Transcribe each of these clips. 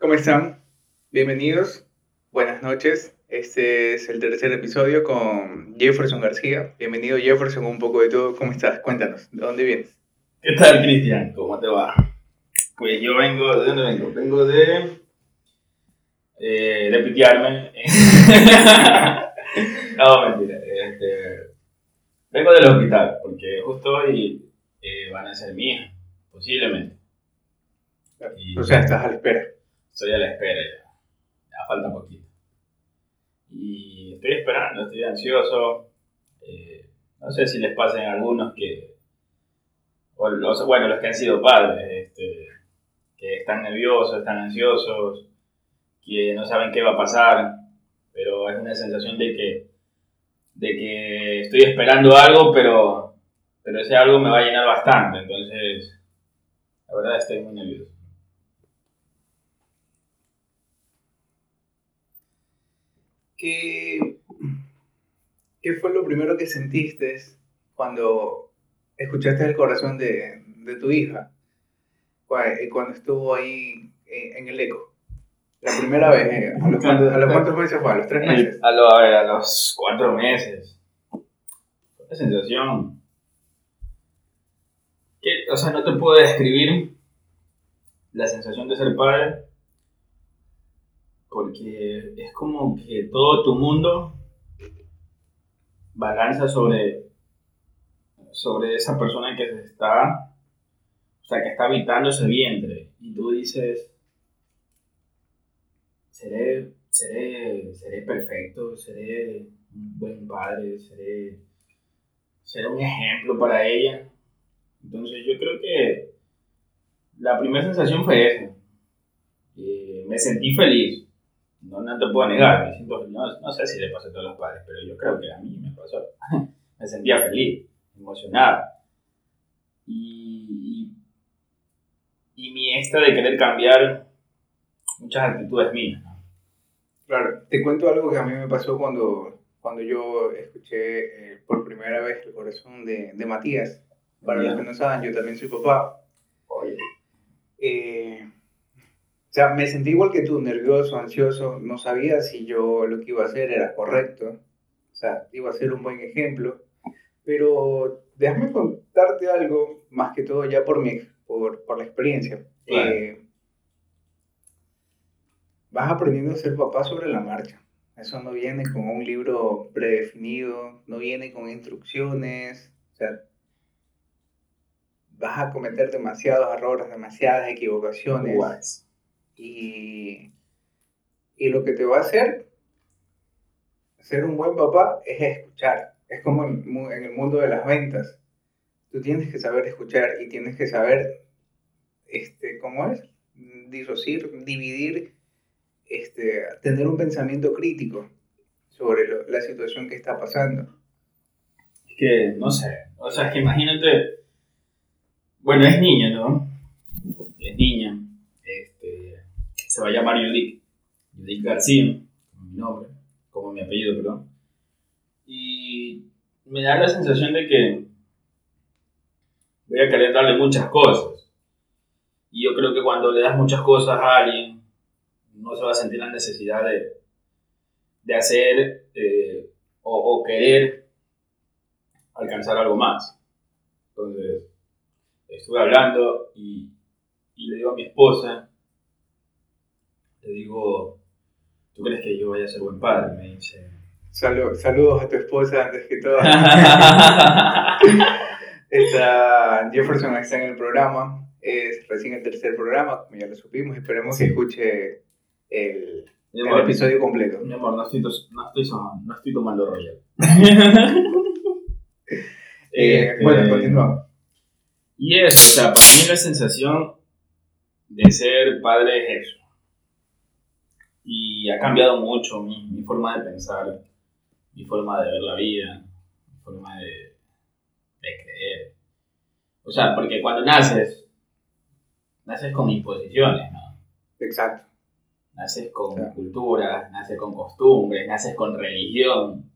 ¿Cómo están? Bienvenidos, buenas noches. Este es el tercer episodio con Jefferson García. Bienvenido Jefferson, un poco de todo. ¿Cómo estás? Cuéntanos, ¿de dónde vienes? ¿Qué tal, Cristian? ¿Cómo te va? Pues yo vengo, ¿de dónde vengo? Vengo de... Eh, de pitearme. no, mentira. Este, vengo del hospital, porque justo hoy eh, van a ser hija, posiblemente. Y- O sea, estás a la espera. Estoy a la espera ya. Ya falta poquito. Y estoy esperando, estoy ansioso. Eh, no sé si les pasen algunos que. O los, bueno, los que han sido padres, este, que están nerviosos, están ansiosos, que no saben qué va a pasar, pero es una sensación de que, de que estoy esperando algo, pero, pero ese algo me va a llenar bastante. Entonces, la verdad estoy muy nervioso. ¿Qué, ¿Qué fue lo primero que sentiste cuando escuchaste el corazón de, de tu hija? Eh, Cuando estuvo ahí eh, en el eco. La primera vez, eh, ¿a los, cuántos, a los cuántos meses fue? ¿A los tres meses? A, lo- a ver, a los cuatro meses. Una sensación. Que, o sea, no te puedo describir la sensación de ser padre. Porque es como que todo tu mundo balanza sobre, sobre esa persona que se está. O sea, que está habitando ese vientre. Y tú dices. Seré seré, seré perfecto, seré un buen padre, seré, seré un ejemplo para ella. Entonces yo creo que la primera sensación fue esa. Eh, me sentí feliz. No, no te puedo negar, me siento, no, no sé si le pasó a todos los padres, pero yo creo que a mí me pasó. me sentía feliz, emocionado. Y, y, y mi extra de querer cambiar muchas actitudes mías. ¿no? Claro, te cuento algo que a mí me pasó cuando, cuando yo escuché eh, por primera vez el corazón de, de Matías. Para los que no saben, yo también soy papá. Oye, Eh, o sea, me sentí igual que tú, nervioso, ansioso, no sabía si yo lo que iba a hacer era correcto, o sea, iba a ser un buen ejemplo, pero déjame contarte algo, más que todo ya por, mi, por, por la experiencia. Claro. Eh, vas aprendiendo a ser papá sobre la marcha. Eso no viene con un libro predefinido, no viene con instrucciones, o sea, vas a cometer demasiados errores, demasiadas equivocaciones. guays. Y, y lo que te va a hacer ser un buen papá es escuchar. Es como en, el mundo de las ventas. Tú tienes que saber escuchar y tienes que saber, este, ¿cómo es? Disocir, dividir, este, tener un pensamiento crítico sobre la situación que está pasando. Que, no sé, o sea, es que imagínate, bueno, es niña, ¿no? Es niña, se va a llamar Judith, Judith García, como mi nombre, como mi apellido, perdón. Y me da la sensación de que voy a querer darle muchas cosas. Y yo creo que cuando le das muchas cosas a alguien, no se va a sentir la necesidad de, de hacer eh, o, querer alcanzar algo más. Entonces, estuve hablando y, y le digo a mi esposa, le digo, ¿tú crees que yo vaya a ser buen padre? Me dice, Salu- saludos a tu esposa antes que todo. Está, Jefferson está en el programa, es recién el tercer programa, como ya lo supimos, esperemos que escuche el, mi el amor, episodio completo. mi amor, no estoy, no estoy, son- no estoy tomando royal. Eh, Este, bueno, continuamos. Y eso, o sea, para mí la sensación de ser padre es eso. Y ha cambiado mucho mi, mi forma de pensar, mi forma de ver la vida, mi forma de, de creer. O sea, porque cuando naces, naces con imposiciones, ¿no? Exacto. Naces con Claro. culturas, naces con costumbres, naces con religión,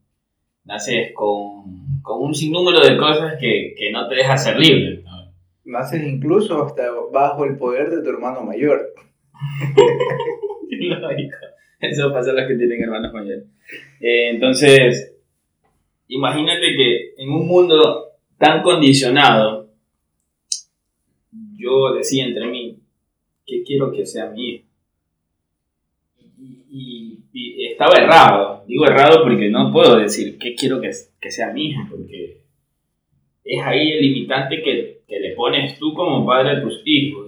naces con, con un sinnúmero de cosas que, que no te deja ser libre, ¿no? Naces incluso hasta bajo el poder de tu hermano mayor. Lógico. Eso pasa a los que tienen hermanos mayores. Eh, entonces, imagínate que en un mundo tan condicionado, yo decía entre mí, ¿qué quiero que sea mi hijo? Y, estaba errado. Digo errado porque no puedo decir qué quiero que, que sea mi hijo, porque es ahí el limitante que, que le pones tú como padre a tus hijos.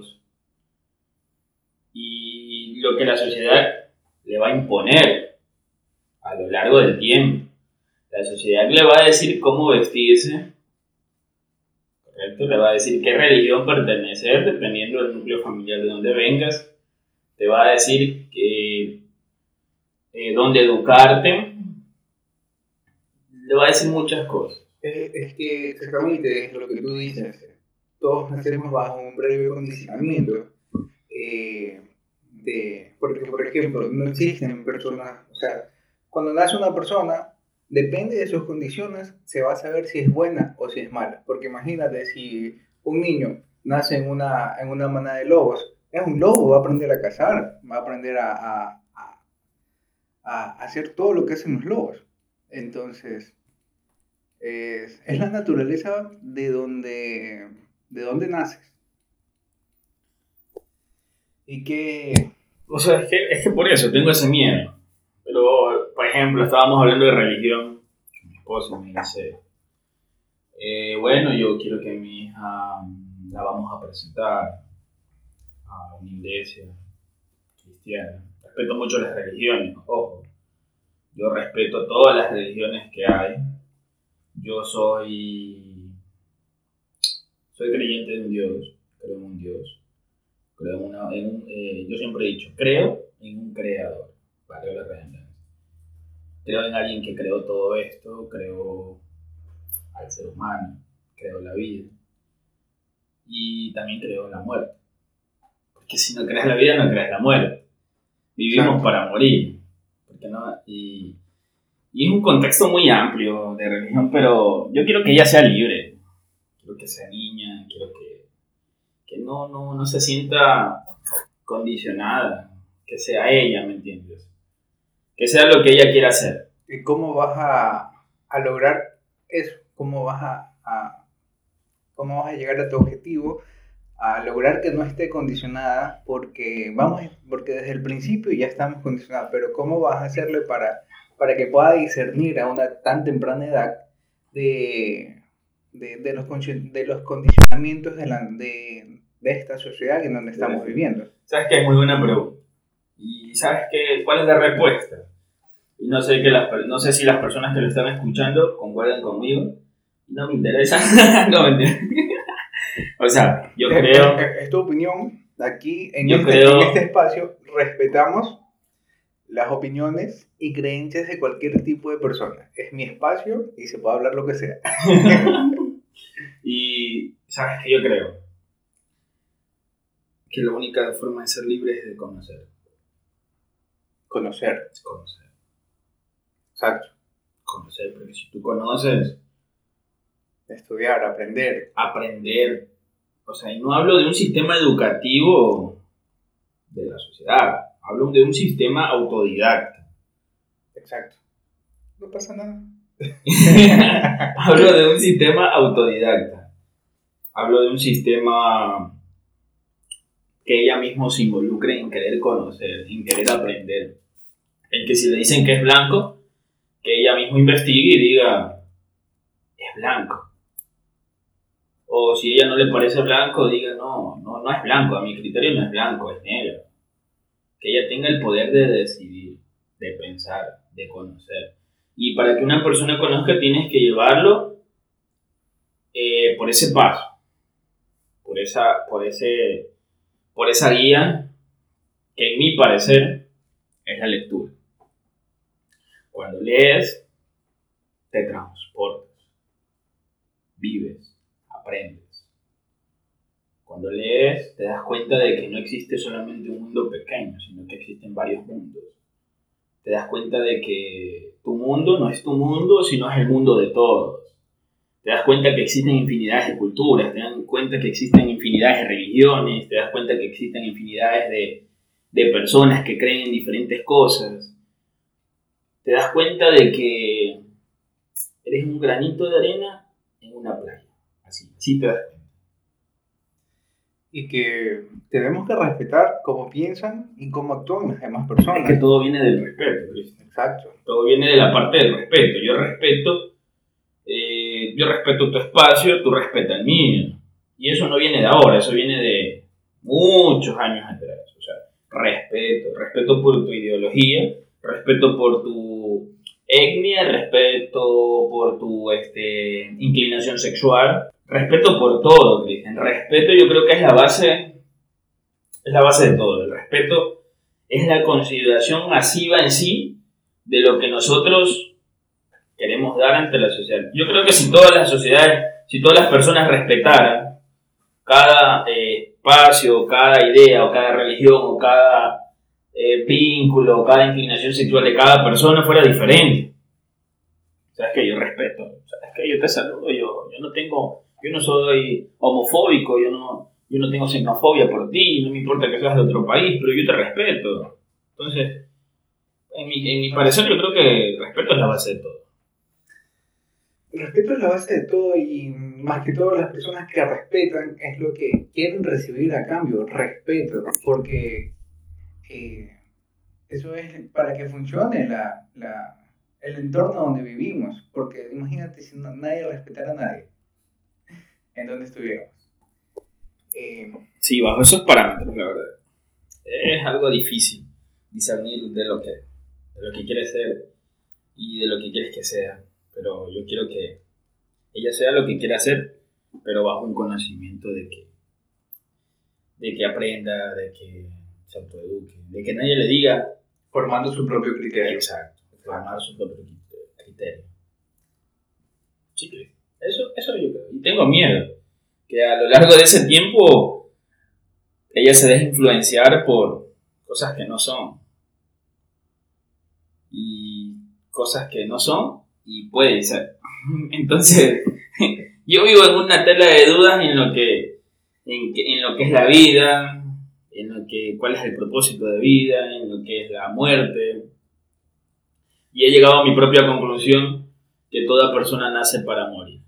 Lo que la sociedad le va a imponer a lo largo del tiempo. La sociedad le va a decir cómo vestirse, ¿correcto? Le va a decir qué religión pertenecer, dependiendo del núcleo familiar de donde vengas. Te va a decir que, eh, dónde educarte. Le va a decir muchas cosas. Es, que exactamente es lo que tú dices. Todos nacemos bajo un previo condicionamiento. Eh, de, porque, por ejemplo, no existen personas, o sea, cuando nace una persona, depende de sus condiciones, se va a saber si es buena o si es mala. Porque imagínate, si un niño nace en una, en una manada de lobos, es un lobo, va a aprender a cazar, va a aprender a, a, a, a hacer todo lo que hacen los lobos. Entonces, es, es la naturaleza de donde, de donde naces. Y que... O sea, es que, es que por eso tengo ese miedo. Pero, por ejemplo, estábamos hablando de religión. Mi esposo me dice, eh, bueno, yo quiero que mi hija la vamos a presentar a una iglesia cristiana. Respeto mucho las religiones, ojo. Yo respeto todas las religiones que hay yo soy, soy creyente de un Dios, creo en un Dios, creo en una, en eh, yo siempre he dicho, creo en un creador, vale la redundancia. Creo en alguien que creó todo esto, creo al ser humano, creo en la vida y también creo en la muerte. Porque si no crees la vida, no crees la muerte. Vivimos para morir. Porque no, y y es un contexto muy amplio de religión, pero yo quiero que ella sea libre. Quiero que sea niña, quiero que, no, no, no se sienta condicionada, que sea ella, ¿me entiendes? Que sea lo que ella quiera hacer. ¿Y cómo vas a, a lograr eso? ¿Cómo vas a, cómo vas a llegar a tu objetivo? a lograr que no esté condicionada porque vamos porque desde el principio ya estamos condicionados pero cómo vas a hacerle para para que pueda discernir a una tan temprana edad de, de, de los, de los condicionamientos de, la, de, de, esta sociedad en donde estamos viviendo. ¿Sabes qué? Es muy buena pregunta. ¿Y sabes qué? cuál es la respuesta? Y no sé, que las, no sé si las personas que lo están escuchando concuerdan conmigo. No me interesa. no me interesa. o sea, yo creo... Es, tu opinión. Aquí, en, este, en este espacio, respetamos las opiniones y creencias de cualquier tipo de persona. Es mi espacio y se puede hablar lo que sea. y sabes que yo creo que la única forma de ser libre es de conocer. Conocer. Conocer. Exacto. Conocer, porque si tú conoces... Estudiar, aprender. Aprender. O sea, y no hablo de un sistema educativo de la sociedad Hablo de un sistema autodidacta. Exacto. No pasa nada. Hablo de un sistema autodidacta. Hablo de un sistema que ella misma se involucre en querer conocer, en querer aprender. En que si le dicen que es blanco, que ella misma investigue y diga, es blanco. O si ella no le parece blanco, diga, no, no, no es blanco, a mi criterio no es blanco, es negro que ella tenga el poder de decidir, de pensar, de conocer. Y para que una persona conozca tienes que llevarlo eh, por ese paso, por esa, por, ese, por esa guía que en mi parecer es la lectura. Cuando lees, te transportas, vives, aprendes. Cuando lees, te das cuenta de que no existe solamente un mundo pequeño, sino que existen varios mundos. Te das cuenta de que tu mundo no es tu mundo, sino es el mundo de todos. Te das cuenta que existen infinidades de culturas, te das cuenta que existen infinidades de religiones, te das cuenta que existen infinidades de, de personas que creen en diferentes cosas, te das cuenta de que eres un granito de arena en una playa. Así, así te das cuenta. Y que tenemos que respetar cómo piensan y cómo actúan las demás personas. Es que todo viene del respeto, Cristian. Exacto. Todo viene de la parte del respeto. Yo respeto, yo respeto tu espacio, tú respetas el mío. Y eso no viene de ahora, eso viene de muchos años atrás. O sea, respeto, respeto por tu ideología, respeto por tu etnia, respeto por tu este, inclinación sexual, respeto por todo, Cristian. Respeto yo creo que es la base, es la base de todo. El respeto es la consideración masiva en sí de lo que nosotros queremos dar ante la sociedad. Yo creo que si todas las sociedades, si todas las personas respetaran cada eh, espacio, cada idea, o cada religión, o cada eh, vínculo, cada inclinación sexual de cada persona fuera diferente. Sabes que yo respeto, sabes que yo te saludo, yo, yo no tengo, yo no soy homofóbico, yo no, yo no tengo xenofobia por ti, no me importa que seas de otro país, pero yo te respeto. Entonces, en mi, en mi parecer yo creo que el respeto es la base de todo. Respeto es la base de todo y más que todo las personas que respetan es lo que quieren recibir a cambio, respeto, porque eh, eso es para que funcione la, la, el entorno donde vivimos, porque imagínate si nadie respetara a nadie, en donde estuviéramos. Eh, sí, bajo esos parámetros, la verdad. Es algo difícil discernir de lo que, de lo que quieres ser y de lo que quieres que sea, pero yo quiero que ella sea lo que quiera hacer, pero bajo un conocimiento de que, de que aprenda, de que se autoeduque, de que nadie le diga. Formando su propio criterio. Exacto, formar su propio criterio. Sí, eso, eso yo creo. Y tengo miedo que a lo largo de ese tiempo ella se deje influenciar por cosas que no son. Y cosas que no son y pueden ser. Entonces, yo vivo en una tela de dudas en lo que, en, en lo que es la vida, en lo que, cuál es el propósito de vida, en lo que es la muerte. Y he llegado a mi propia conclusión que toda persona nace para morir.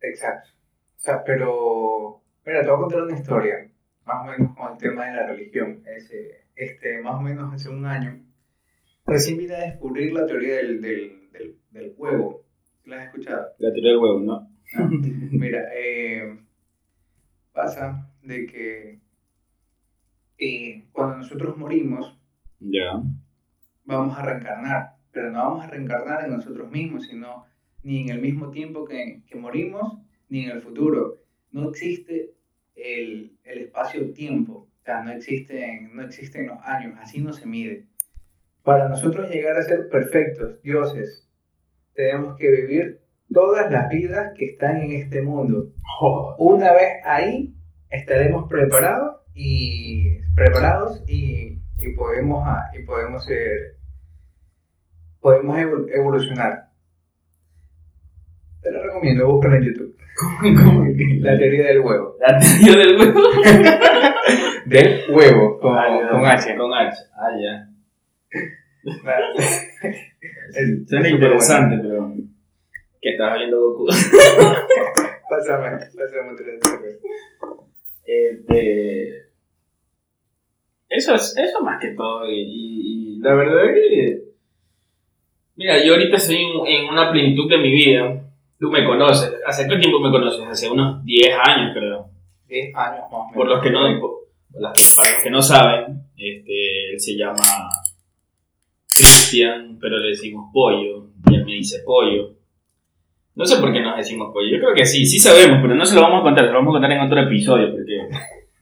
Exacto. O sea, pero, mira, te voy a contar una historia, más o menos con el tema de la religión. Ese, este, más o menos hace un año, recién vine a descubrir la teoría del, del, del, del huevo. ¿La has escuchado? La teoría del huevo, ¿no? Ah, mira, eh, pasa de que eh, cuando nosotros morimos, ya vamos a reencarnar, pero no vamos a reencarnar en nosotros mismos, sino ni en el mismo tiempo que, que morimos, ni en el futuro. No existe el, el espacio-tiempo, o sea, no existen, no existen los años, así no se mide. Para nosotros llegar a ser perfectos, dioses, tenemos que vivir todas las vidas que están en este mundo. Una vez ahí, estaremos preparados y preparados y, y podemos y podemos ser podemos evolucionar. Te lo recomiendo, búscalo en YouTube. La teoría del huevo. La teoría del huevo. del huevo, con, ah, con H. Con H, ah, ya. Es- Suena es interesante, pero. ¿Qué estás viendo Goku? Pásame, pásame vez. Este, eso es eso más que todo. Y, y- la verdad es que. Mira, yo ahorita estoy en, en una plenitud de mi vida. Tú me conoces. ¿Hace qué tiempo me conoces? Hace unos 10 años, creo. 10 años más o menos. Por los que no, por las- para los que no saben, este, él se llama Cristian, pero le decimos pollo. Y él me dice pollo. No sé por qué nos decimos pollo. Yo creo que sí, sí sabemos, pero no se lo vamos a contar. Se lo vamos a contar en otro episodio. Porque,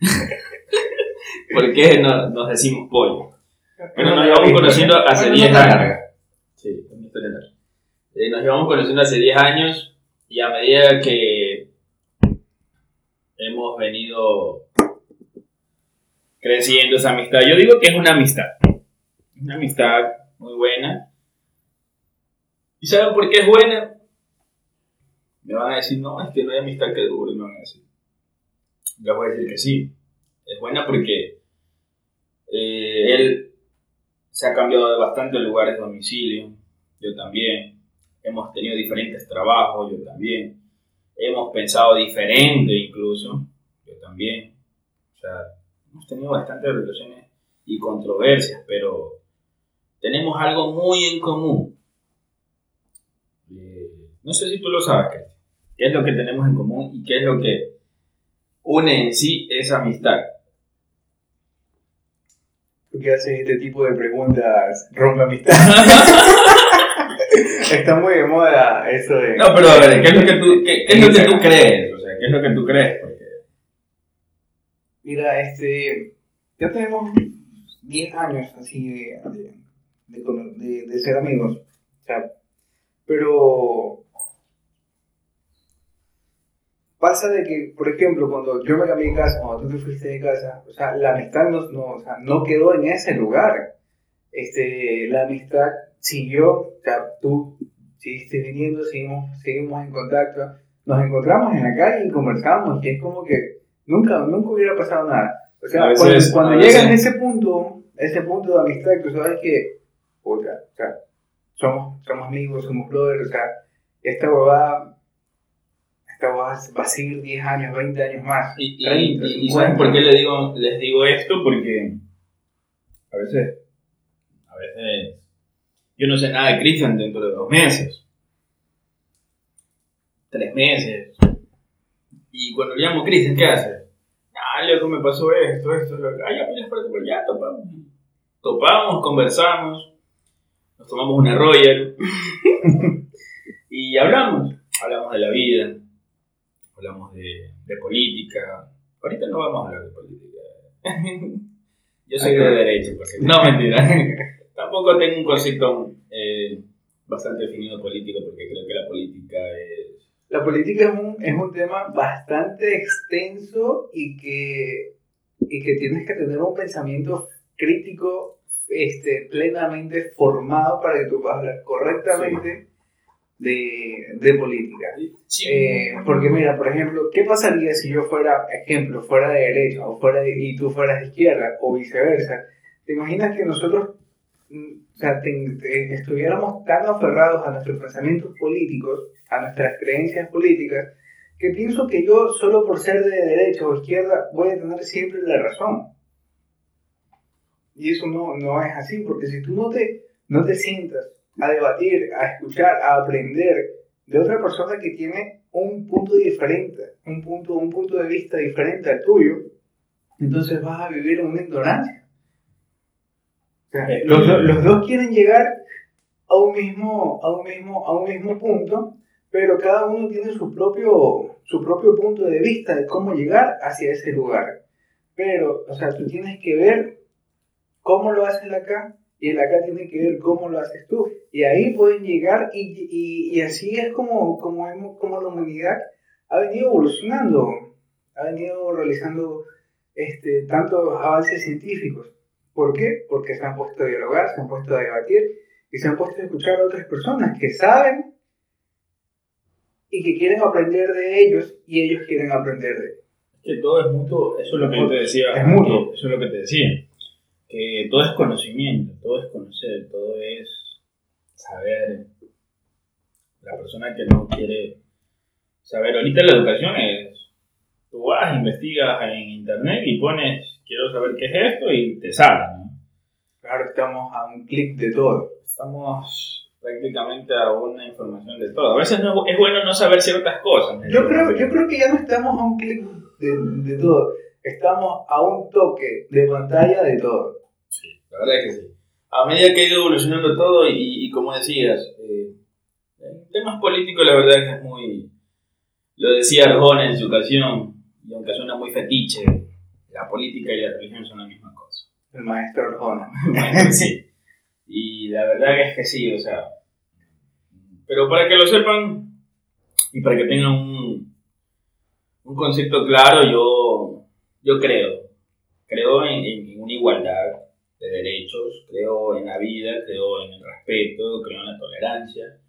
porque no- nos decimos pollo. Pero nos llevamos conociendo hace Bueno, 10 no tan años. Sí. Eh, nos llevamos conociendo hace 10 años y a medida que hemos venido creciendo esa amistad, yo digo que es una amistad. Una amistad muy buena. ¿Y saben por qué es buena? Me van a decir, no, es que no hay amistad que dure, me van a decir. Les voy a decir que sí. Es buena porque eh, él se ha cambiado de bastante lugares de domicilio, yo también. Hemos tenido diferentes trabajos, yo también. Hemos pensado diferente incluso, yo también. O sea, hemos tenido bastantes relaciones y controversias, pero tenemos algo muy en común. Eh, no sé si tú lo sabes, ¿Qué es lo que tenemos en común y qué es lo que une en sí esa amistad? ¿Por qué haces este tipo de preguntas rompe amistad? Está muy de moda eso de... No, pero a ver, ¿qué es lo que tú, qué, es lo que tú crees? O sea, ¿qué es lo que tú crees? Mira, este... Ya tenemos 10 años así de, de, de, ser amigos. O sea, pero pasa de que, por ejemplo, cuando yo me cambié de casa, cuando tú te fuiste de casa, o sea, la amistad no, no, o sea, no quedó en ese lugar. Este, la amistad siguió, o sea, tú seguiste viniendo, seguimos, seguimos en contacto, nos encontramos en la calle y conversamos, y es como que nunca, nunca hubiera pasado nada. O sea, cuando, llegas a ese punto, ese punto de amistad, tú sabes que, o sea, somos, somos amigos, somos brothers, o sea, esta huevada va, a seguir 10 años, 20 años más. Y, 30, y, ¿saben por qué les digo, les digo esto? Porque a veces, a veces, yo no sé nada de Cristian dentro de dos meses, tres meses. Y cuando le llamo Cristian, ¿qué hace? Ah, loco, me pasó esto, esto, lo Ah, ya, pues, por ya topamos. Topamos, conversamos, nos tomamos una Royal y hablamos. Hablamos de la vida, hablamos de, de política. Ahorita no vamos a hablar de política. Yo soy de derecho, porque... No, mentira. Tampoco tengo un concepto eh, bastante definido político, porque creo que la política es... La política es un, es un tema bastante extenso y que, y que tienes que tener un pensamiento crítico este, plenamente formado para que tú puedas hablar correctamente de, de política. Eh, porque mira, por ejemplo, ¿qué pasaría si yo fuera, ejemplo, fuera de derecha o fuera y tú fueras de izquierda o viceversa? ¿Te imaginas que nosotros mm, o sea, estuviéramos tan aferrados a nuestros pensamientos políticos, a nuestras creencias políticas, que pienso que yo solo por ser de derecha o izquierda voy a tener siempre la razón. Y eso no, no es así, porque si tú no te, no te sientas a debatir, a escuchar, a aprender de otra persona que tiene un punto diferente, un punto, un punto de vista diferente al tuyo, entonces vas a vivir una ignorancia. los, los, dos quieren llegar a un, mismo, a, un mismo, a un mismo punto, pero cada uno tiene su propio, su propio punto de vista de cómo llegar hacia ese lugar. Pero, o sea, tú tienes que ver cómo lo hacen acá y el acá tiene que ver cómo lo haces tú. Y ahí pueden llegar y, y, y así es como, como, hemos, como la humanidad ha venido evolucionando, ha venido realizando este, tantos avances científicos. ¿Por qué? Porque se han puesto a dialogar, se han puesto a debatir y se han puesto a escuchar a otras personas que saben y que quieren aprender de ellos y ellos quieren aprender de ellos. Que todo es mutuo, eso es lo que yo te decía. Es mutuo. Eso es lo que te decía que todo es conocimiento, todo es conocer, todo es saber. La persona que no quiere saber, ahorita la educación es, tú vas, investigas en internet y pones, quiero saber qué es esto y te sale, ¿no? Claro, estamos a un clic de todo. Estamos prácticamente a una información de todo. A veces no, es bueno no saber ciertas cosas. Yo creo, yo creo que ya no estamos a un clic de, de todo. Estamos a un toque de pantalla de todo. La verdad es que sí. A medida que ha ido evolucionando todo y, como decías, eh, en temas políticos la verdad es que es muy... Lo decía Arjona en su ocasión, y aunque suena muy fetiche, la política y la religión son la misma cosa. El maestro Arjona. sí. Y la verdad es que sí, o sea... Pero para que lo sepan y para que tengan un, un concepto claro, yo, yo creo, creo en, en una igualdad derechos, creo en la vida, creo en el respeto, creo en la tolerancia.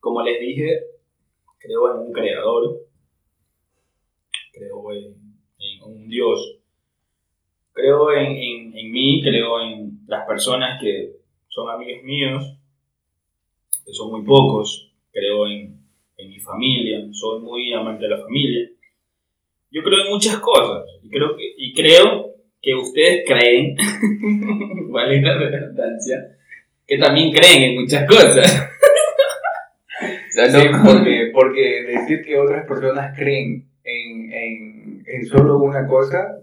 Como les dije, creo en un creador, creo en, un Dios, Creo en, en, en mí, creo en las personas que son amigos míos, que son muy pocos. Creo en, en mi familia, soy muy amante de la familia. Yo creo en muchas cosas y creo que, y creo que ustedes creen, vale la redundancia, que también creen en muchas cosas. O sea, no, porque, porque decir que otras personas creen en, en, en solo una cosa,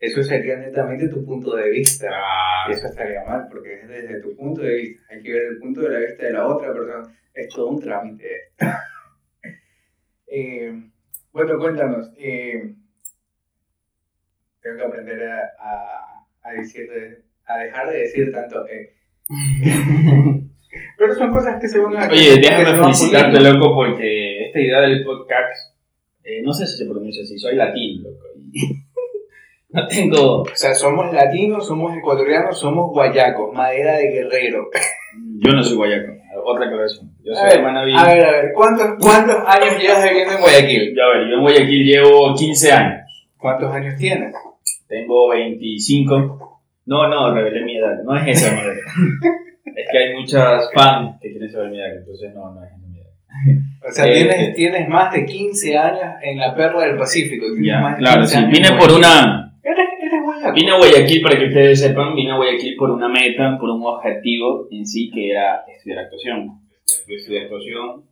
eso sería netamente tu punto de vista. Ah, Y eso estaría mal, porque es desde tu punto de vista. Hay que ver el punto de la vista de la otra persona. Es todo un trámite. Eh, bueno, cuéntanos. eh, tengo que aprender a, a, a decir, a dejar de decir tanto. eh. Pero son cosas que se van a. Oye, déjame felicitarte, loco, porque esta idea del podcast, eh, no sé si se pronuncia así, soy latino, loco. no tengo. O sea, somos latinos, somos ecuatorianos, somos guayacos, madera de guerrero. Yo no soy guayaco, otra aclaración. Yo A soy ver, a ver, a ver, ¿cuántos, ¿cuántos años llevas viviendo en Guayaquil? Ya ver, yo en Guayaquil llevo 15 años. ¿Cuántos años tienes? Tengo 25. No, no, revelé mi edad. No es esa mi edad. es que hay muchas fans que quieren saber mi edad, entonces no, no es esa mi edad. O sea, Eh, tienes, eh. tienes más de 15 años en la perla del Pacífico. tienes Ya, más de claro, 15 sí. Vine por Guayaquil. una. Eres, eres guayaco. Vine a Guayaquil, para que ustedes sepan, vine a Guayaquil por una meta, por un objetivo en sí, que era estudiar actuación. Yo estudié actuación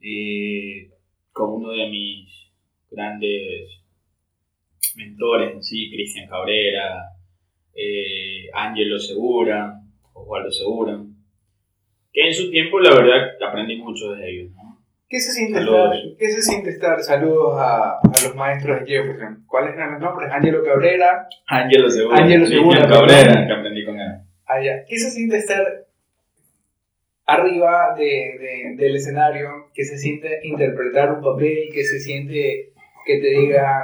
eh, con uno de mis grandes mentores en sí, Cristian Cabrera, eh, Ángelo Segura, Osvaldo Segura, que en su tiempo, la verdad, aprendí mucho de ellos. ¿no? ¿Qué se siente estar? ¿Qué se siente estar? Saludos a, a los maestros de Jefferson. ¿Cuáles eran los nombres? Ángelo Cabrera. Ángelo Segura, Ángelo Segura, Cabrera, que aprendí con él. Allá. ¿Qué se siente estar arriba de, de- del escenario? ¿Qué se siente interpretar un papel? ¿Qué se siente que te digan,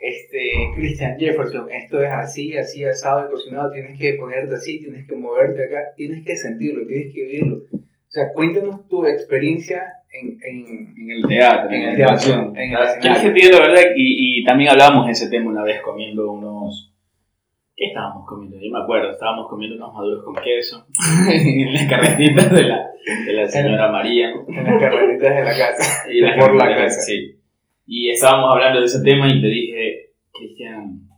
este, Christian Jefferson, esto es así, así, asado y cocinado, tienes que ponerte así, tienes que moverte acá, tienes que sentirlo, tienes que vivirlo? O sea, cuéntanos tu experiencia en, en, En el teatro, En en, el la teatro, en el Ah, escenario. ¿Quieres que te diga la verdad? Y, y también hablábamos de ese tema una vez comiendo unos... ¿Qué estábamos comiendo? Yo me acuerdo, estábamos comiendo unos maduros con queso en las carretitas de la, de la señora María. en las carreritas de la casa. Y Por la carretitas, casa. Sí. Y estábamos hablando de ese tema y te dije, Cristian,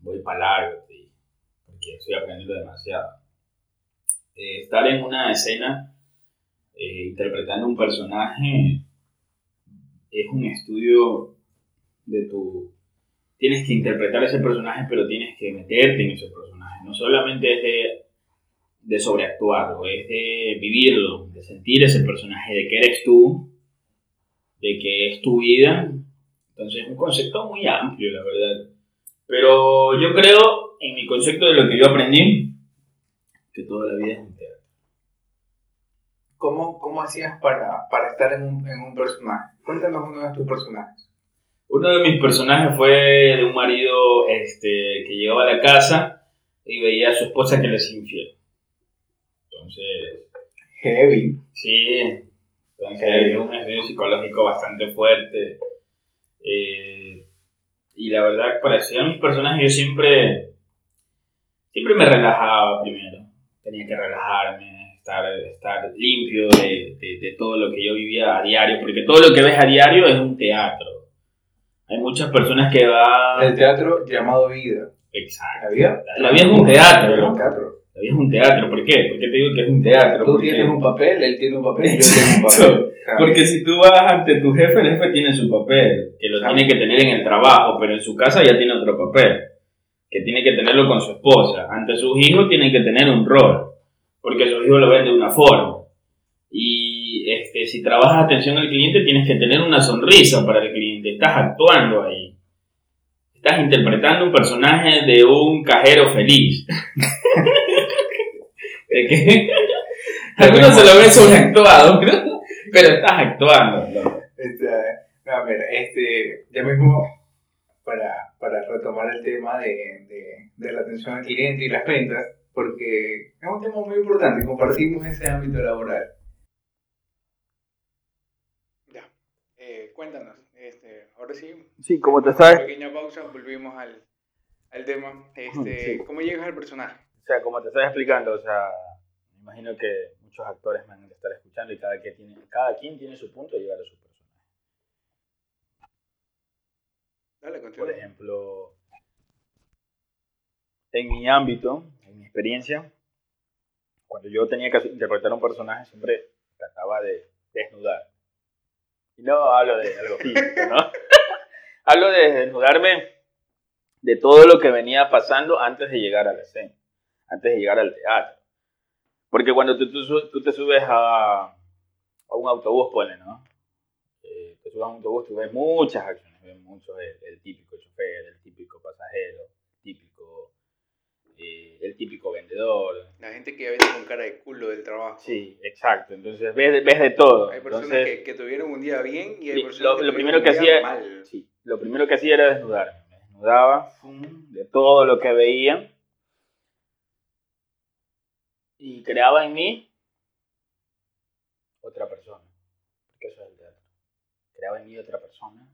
voy para largo, porque estoy aprendiendo demasiado. Eh, estar en una escena eh, interpretando un personaje es un estudio de tu... Tienes que interpretar ese personaje, pero tienes que meterte en ese personaje. No solamente es de, de sobreactuarlo, es de vivirlo, de sentir ese personaje, de que eres tú, de que es tu vida. Entonces es un concepto muy amplio, la verdad. Pero yo creo, en mi concepto de lo que yo aprendí, que toda la vida es un teatro. ¿Cómo, cómo hacías para, para estar en un, en un personaje? Cuéntanos uno de tus personajes. Uno de mis personajes fue de un marido este, que llegaba a la casa y veía a su esposa que le hacía infiel. Entonces, Heavy. sí, entonces un estudio psicológico bastante fuerte. Eh, y la verdad, para estudiar mis personajes yo siempre, siempre me relajaba primero. Tenía que relajarme, estar, estar limpio de, de, de todo lo que yo vivía a diario, porque todo lo que ves a diario es un teatro. Hay muchas personas que van... El teatro llamado vida. Exacto. ¿La vida? La vida es un teatro. La vida es un teatro. ¿Por qué? ¿Por qué te digo que es un teatro? Tú tienes un papel, él tiene un papel, yo tengo un papel. Porque si tú vas ante tu jefe, el jefe tiene su papel, que lo Claro. tiene que tener en el trabajo, pero en su casa ya tiene otro papel, que tiene que tenerlo con su esposa. Ante sus hijos tiene que tener un rol, porque sus hijos lo ven de una forma. Y este, si trabajas atención al cliente, tienes que tener una sonrisa para el cliente. Estás actuando ahí. Estás interpretando un personaje de un cajero feliz. ¿De qué? Algunos se lo ven sobreactuado, ¿no? pero estás actuando. ¿no? este, no, a ver, este, ya mismo, para, para retomar el tema de, de, de la atención al cliente y las ventas, porque es un tema muy importante, compartimos ese ámbito laboral. Ya, eh, cuéntanos, este, ahora sí, Sí, como te una pequeña pausa, volvimos al, al tema. Este, ¿Cómo llegas al personaje? O sea, como te estaba explicando, o sea, me imagino que muchos actores me han de estar escuchando y cada, quien tiene, cada quien tiene su punto de llegar a su personaje. Dale, continúa. Por ejemplo, en mi ámbito, en mi experiencia, cuando yo tenía que interpretar un personaje, siempre trataba de desnudar. Y no hablo de algo físico, ¿no? hablo de desnudarme de todo lo que venía pasando antes de llegar a la escena, antes de llegar al teatro. Porque cuando tú, tú, te subes a, a, un autobús, ponle, ¿no? Eh, te subes a un autobús, tú ves muchas acciones, ves mucho el típico chofer, el típico pasajero, típico eh, el típico vendedor. La gente que viene con cara de culo del trabajo. Sí, exacto. Entonces ves, ves de todo. Hay personas que, que, tuvieron un día bien y hay personas lo, que lo primero que hacía, mal. Sí, lo primero que hacía era desnudarme. Me desnudaba de todo lo que veía y creaba en mí otra persona. Porque eso es el teatro. Creaba en mí otra persona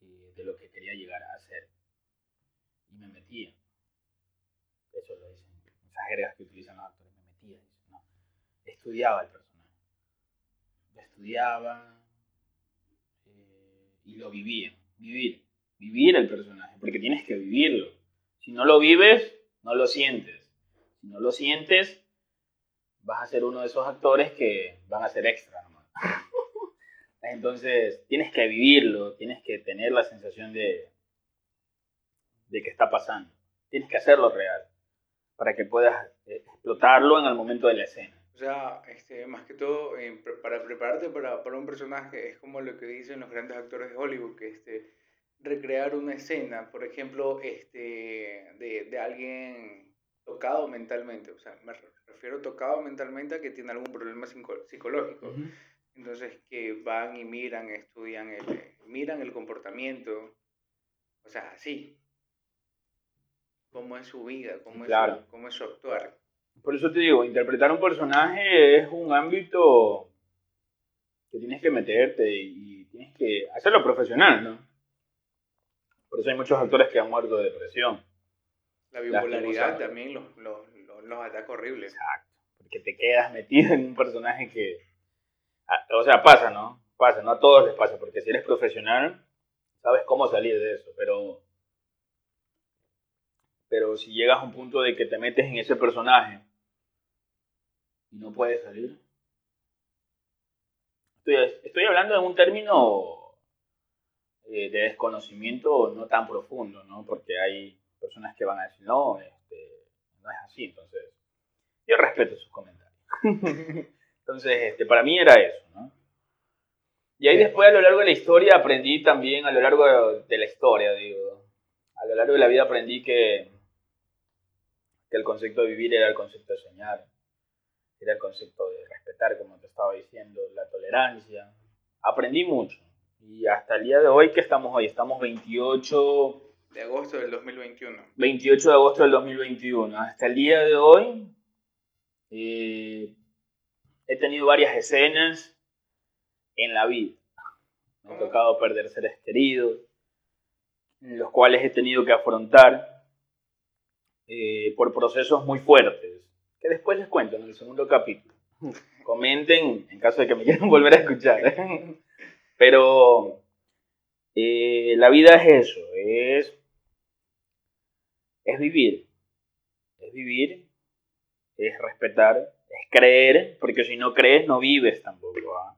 de lo que quería llegar a ser. Y me metía eso lo dicen, esas jergas que utilizan los actores, me metía, no, estudiaba el personaje, lo estudiaba eh, y lo vivía, vivir, vivir el personaje, porque tienes que vivirlo. Si no lo vives, no lo sientes. Si no lo sientes, vas a ser uno de esos actores que van a ser extra nomás. Entonces, tienes que vivirlo, tienes que tener la sensación de, de que está pasando. Tienes que hacerlo real para que puedas eh, explotarlo en el momento de la escena. O sea, este, más que todo, para prepararte para, para, un personaje es como lo que dicen los grandes actores de Hollywood, que este, recrear una escena, por ejemplo, este, de, de alguien tocado mentalmente, o sea, me refiero tocado mentalmente a que tiene algún problema psicológico. Entonces, que van y miran, estudian, el, miran el comportamiento, o sea, así, cómo es su vida, cómo, es, su, cómo es su actuar. Por eso te digo, interpretar un personaje es un ámbito que tienes que meterte y tienes que hacerlo profesional, ¿no? Por eso hay muchos actores que han muerto de depresión. La bipolaridad también los, los, los, ataca horribles. Exacto, porque te quedas metido en un personaje que... O sea, pasa, ¿no? Pasa, no a todos les pasa, porque si eres profesional, sabes cómo salir de eso, pero pero si llegas a un punto de que te metes en ese personaje y no puedes salir. Estoy, hablando en un término eh, de desconocimiento no tan profundo, ¿no? Porque hay personas que van a decir, no, este, no es así. Entonces, yo respeto sus comentarios. Entonces, este, para mí era eso, ¿no? Y ahí después a lo largo de la historia aprendí también, a lo largo de la historia, digo, a lo largo de la vida aprendí que que el concepto de vivir era el concepto de soñar, era el concepto de respetar, como te estaba diciendo, la tolerancia. Aprendí mucho. Y hasta el día de hoy, ¿qué estamos hoy? Estamos 28... De agosto del 2021. 28 de agosto del 2021. Hasta el día de hoy eh, he tenido varias escenas en la vida. Me ha tocado perder seres queridos, los cuales he tenido que afrontar eh, por procesos muy fuertes, que después les cuento en el segundo capítulo. Comenten en caso de que me quieran volver a escuchar. Pero eh, la vida es eso, es, es vivir. Es vivir, es respetar, es creer, porque si no crees no vives tampoco. ¿ah?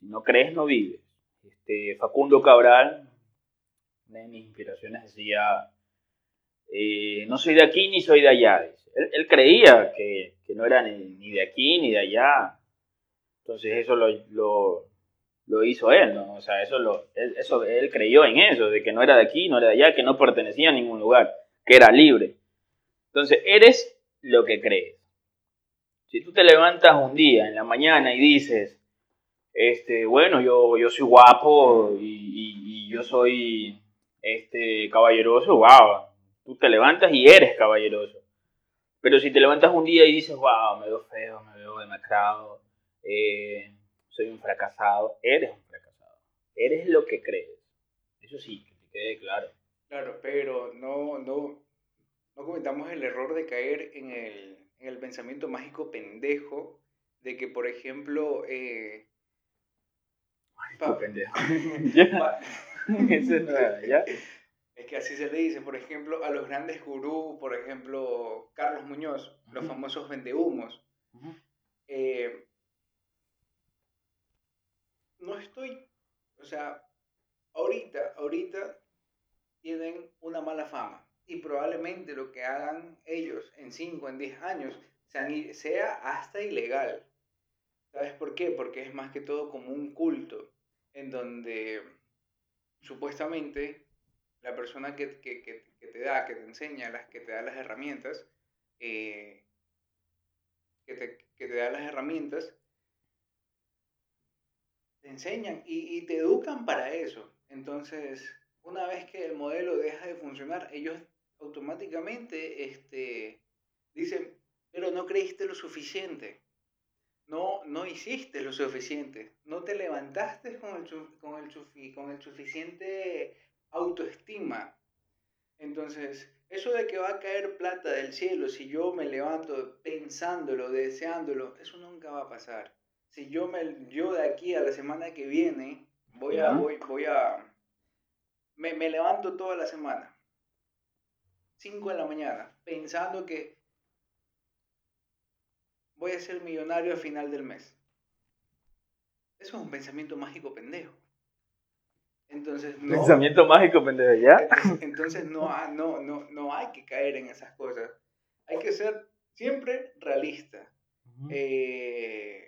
Si no crees no vives. Este, Facundo Cabral, una de mis inspiraciones, decía, eh, no soy de aquí ni soy de allá. Él, creía que, no era ni, de aquí ni de allá. Entonces eso lo, hizo él, ¿no? O sea, eso, lo, él, eso él creyó en eso, de que no era de aquí, no era de allá, que no pertenecía a ningún lugar, que era libre. Entonces, eres lo que crees. Si tú te levantas un día en la mañana y dices, este, bueno, yo, yo soy guapo y, y yo soy este, caballeroso, wow, Tú te levantas y eres caballeroso. Pero si te levantas un día y dices, wow, me veo feo, me veo demacrado, eh, soy un fracasado, eres un fracasado. Eres lo que crees. Eso sí, que te quede claro. Claro, pero no, no, no cometamos el error de caer en el, en el pensamiento mágico pendejo de que, por ejemplo, eh, Pa- pendejo. pa- Ese no era, ¿ya? es que así se le dice, por ejemplo, a los grandes gurús, por ejemplo, Carlos Muñoz, los Ujú. famosos vendehumos. eh, no estoy, o sea, ahorita, ahorita tienen una mala fama y probablemente lo que hagan ellos en 5, en 10 años sea hasta ilegal. ¿Sabes por qué? Porque es más que todo como un culto en donde supuestamente la persona que, que- que- que te da, que te enseña, las, que te da las herramientas, eh, que, te, que te da las herramientas, te enseñan y, y te educan para eso. Entonces, una vez que el modelo deja de funcionar, ellos automáticamente este, dicen, pero no creíste lo suficiente. No, no hiciste lo suficiente. No te levantaste con el, con el, con el suficiente autoestima. Entonces, eso de que va a caer plata del cielo si yo me levanto pensándolo, deseándolo, eso nunca va a pasar. Si yo me yo de aquí a la semana que viene voy a voy, voy a me, me levanto toda la semana. 5 de la mañana, pensando que voy a ser millonario al final del mes. Eso es un pensamiento mágico pendejo. Entonces, no, Pensamiento mágico, pendejo, ¿ya? entonces, entonces no, no, no, no hay que caer en esas cosas. Hay que ser siempre realista. Eh,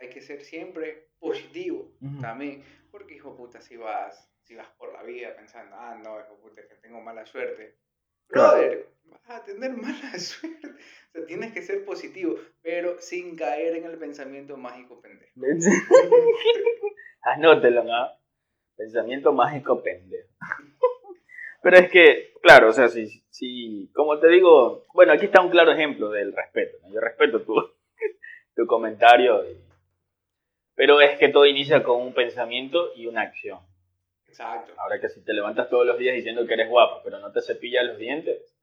hay que ser siempre positivo Ujú. también. Porque, hijo puta, si vas, si vas por la vida pensando, ah, no, hijo puta, que tengo mala suerte. Brother, vas a tener mala suerte. O sea, tienes que ser positivo, pero sin caer en el pensamiento mágico pendejo. Anótelo, ¿no? Pensamiento mágico pendejo. Pero es que, claro, o sea, si, si, como te digo, bueno, aquí está un claro ejemplo del respeto. ¿no? Yo respeto tu, tu comentario, y- pero es que todo inicia con un pensamiento y una acción. Exacto. Ahora que si te levantas todos los días diciendo que eres guapo, pero no te cepillas los dientes,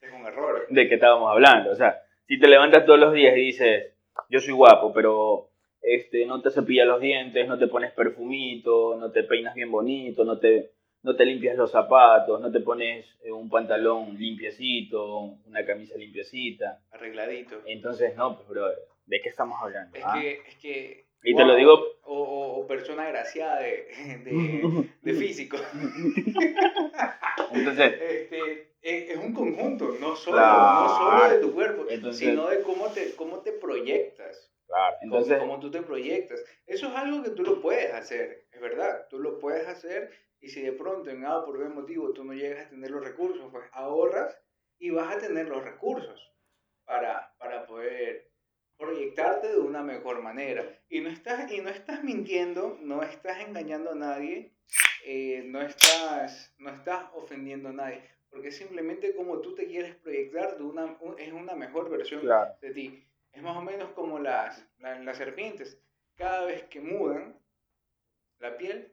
Es un error. ¿de qué estábamos hablando? O sea, si te levantas todos los días y dices, yo soy guapo, pero este, no te cepillas los dientes, no te pones perfumito, no te peinas bien bonito, no te, no te limpias los zapatos, no te pones eh, un pantalón limpiecito, una camisa limpiecita. Arregladito. Entonces, no, pues, bro, ¿de qué estamos hablando? Es ah? que, es que. Y te lo digo- O, o- o persona agraciada de, de, de físico. Entonces, Este, es, es un conjunto, no solo, Claro. no solo de tu cuerpo, Entonces- sino de cómo te, cómo te proyectas. claro, Cómo- entonces, cómo tú te proyectas. Eso es algo que tú lo puedes hacer, es verdad, tú lo puedes hacer y si de pronto en A por B motivo tú no llegas a tener los recursos, pues ahorras y vas a tener los recursos para, para poder proyectarte de una mejor manera. Y no estás, y no estás mintiendo, no estás engañando a nadie, eh, no, estás, no estás ofendiendo a nadie, porque simplemente como tú te quieres proyectar de una, un- es una mejor versión claro, de ti. Es más o menos como las, la- las serpientes. Cada vez que mudan la piel,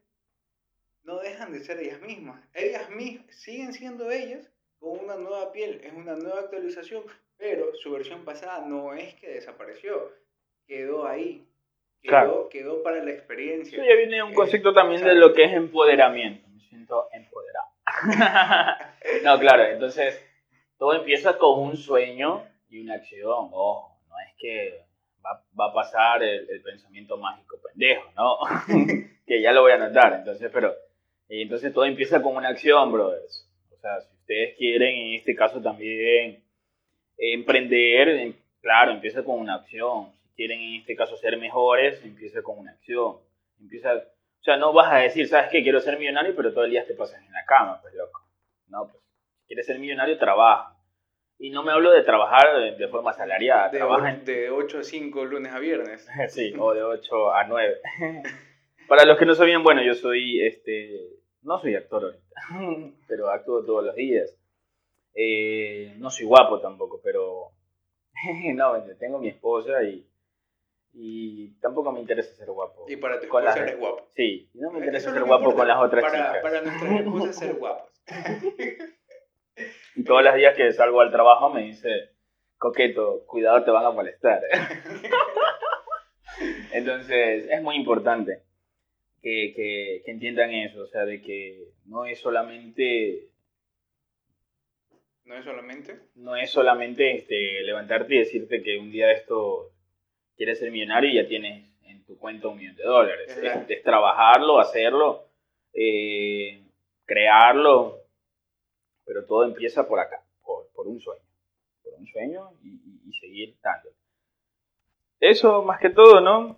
no dejan de ser ellas mismas. Ellas mismas siguen siendo ellas con una nueva piel. Es una nueva actualización, pero su versión pasada no es que desapareció. Quedó ahí. Quedó, Claro. quedó para la experiencia. eso ya viene un Eh, concepto también de lo que es empoderamiento. Me siento empoderado. no, claro, entonces todo empieza con un sueño y una acción. Ojo, no es que va, va a pasar el, el pensamiento mágico pendejo, ¿no? que ya lo voy a anotar. Entonces, pero, y entonces todo empieza con una acción, brothers. O sea, si ustedes quieren, en este caso también, emprender, em- claro, empieza con una acción. Si quieren, en este caso, ser mejores, empieza con una acción. Empieza, o sea, no vas a decir, ¿sabes qué? Quiero ser millonario, pero todo el día te pasas en la cama, pues loco. No, pues, si quieres ser millonario, trabaja. Y no me hablo de trabajar de, de forma salariada, De, trabaja o- en, de 8 a 5 lunes a viernes. Sí, o de 8 a 9. Para los que no sabían, bueno, yo soy, este, no soy actor ahorita, pero actúo todos los días. Eh, no soy guapo tampoco, pero no, tengo mi esposa y, y tampoco me interesa ser guapo. Y para tu Con esposa las- eres guapo. Sí, no me interesa Eso ser guapo con las otras para, chicas. Para nuestras esposas ser guapos. y todos los días que salgo al trabajo me dice, coqueto, cuidado, te van a molestar. Entonces, es muy importante que, que, que, entiendan eso, o sea, de que no es solamente... No es solamente... No es solamente este, levantarte y decirte que un día de esto quieres ser millonario y ya tienes en tu cuenta un millón de dólares. Es, trabajarlo, hacerlo, eh, crearlo, pero todo empieza por acá, por, por un sueño, por un sueño y, y seguir dándolo. Eso más que todo, ¿no?